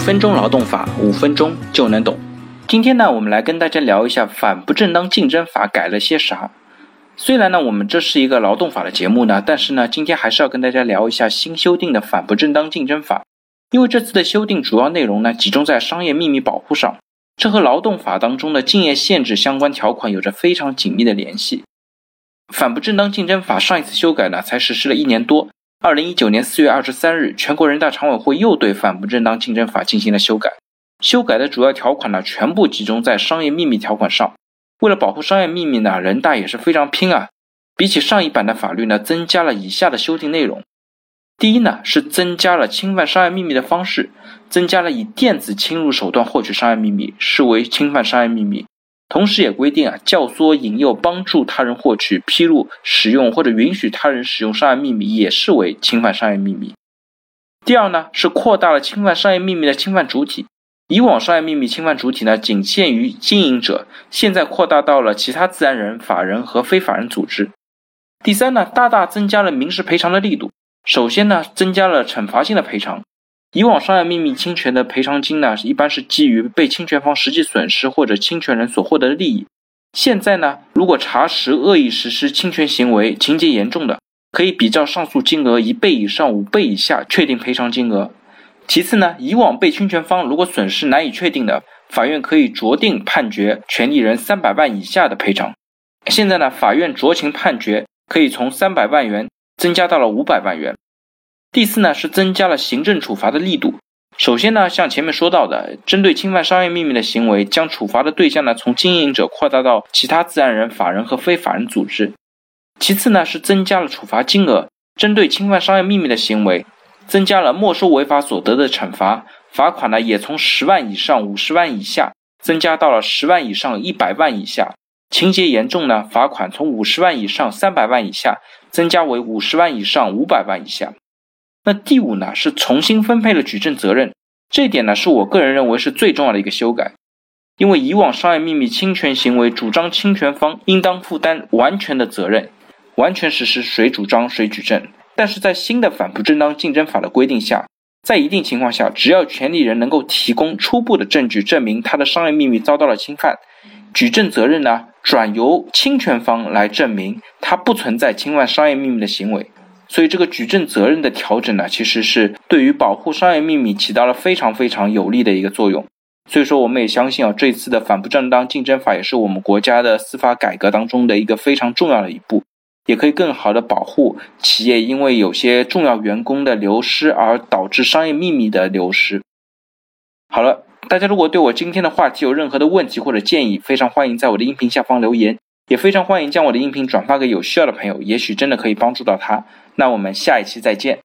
分钟劳动法，五分钟就能懂。今天呢，我们来跟大家聊一下反不正当竞争法改了些啥。虽然呢，我们这是一个劳动法的节目呢，但是呢，今天还是要跟大家聊一下新修订的反不正当竞争法。因为这次的修订主要内容呢，集中在商业秘密保护上，这和劳动法当中的竞业限制相关条款有着非常紧密的联系。反不正当竞争法上一次修改呢，才实施了一年多。二零一九年四月二十三日，全国人大常委会又对反不正当竞争法进行了修改。修改的主要条款呢，全部集中在商业秘密条款上。为了保护商业秘密呢，人大也是非常拼啊。比起上一版的法律呢，增加了以下的修订内容。第一呢，是增加了侵犯商业秘密的方式，增加了以电子侵入手段获取商业秘密视为侵犯商业秘密。同时也规定啊，教唆、引诱、帮助他人获取、披露、使用或者允许他人使用商业秘密，也视为侵犯商业秘密。第二呢，是扩大了侵犯商业秘密的侵犯主体。以往商业秘密侵犯主体呢，仅限于经营者，现在扩大到了其他自然人、法人和非法人组织。第三呢，大大增加了民事赔偿的力度。首先呢，增加了惩罚性的赔偿。以往商业秘密侵权的赔偿金呢，一般是基于被侵权方实际损失或者侵权人所获得的利益。现在呢，如果查实恶意实施侵权行为，情节严重的，可以比照上诉金额一倍以上五倍以下确定赔偿金额。其次呢，以往被侵权方如果损失难以确定的，法院可以酌定判决权利人三百万以下的赔偿。现在呢，法院酌情判决可以从三百万元增加到了五百万元。第四呢，是增加了行政处罚的力度。首先呢，像前面说到的，针对侵犯商业秘密的行为，将处罚的对象呢从经营者扩大到其他自然人、法人和非法人组织。其次呢，是增加了处罚金额，针对侵犯商业秘密的行为，增加了没收违法所得的惩罚，罚款呢也从十万以上五十万以下，增加到了十万以上一百万以下。情节严重呢，罚款从五十万以上三百万以下，增加为五十万以上五百万以下。那第五呢，是重新分配了举证责任，这一点呢，是我个人认为是最重要的一个修改。因为以往商业秘密侵权行为，主张侵权方应当负担完全的责任，完全实施谁主张谁举证。但是在新的反不正当竞争法的规定下，在一定情况下，只要权利人能够提供初步的证据，证明他的商业秘密遭到了侵犯，举证责任呢，转由侵权方来证明他不存在侵犯商业秘密的行为。所以这个举证责任的调整呢，其实是对于保护商业秘密起到了非常非常有利的一个作用。所以说，我们也相信啊，这次的反不正当竞争法也是我们国家的司法改革当中的一个非常重要的一步，也可以更好的保护企业因为有些重要员工的流失而导致商业秘密的流失。好了，大家如果对我今天的话题有任何的问题或者建议，非常欢迎在我的音频下方留言。也非常欢迎将我的音频转发给有需要的朋友，也许真的可以帮助到他。那我们下一期再见。